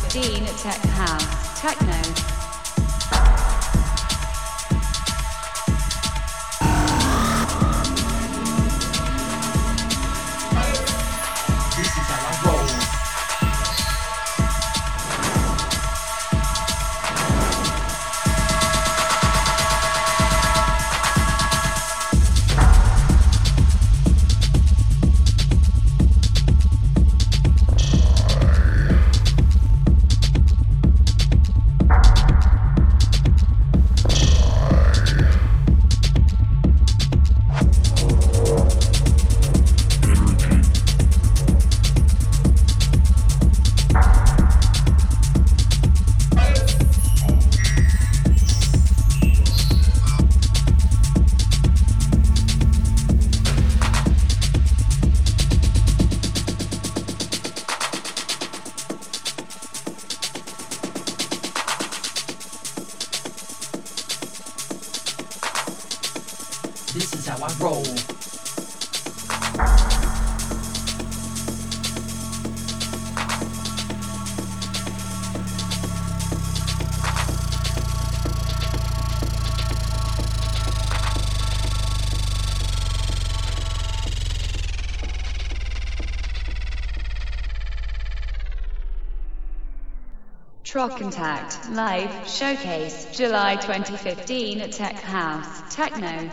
2015 at Trock Contact Live Showcase July 2015 at Tech House Techno.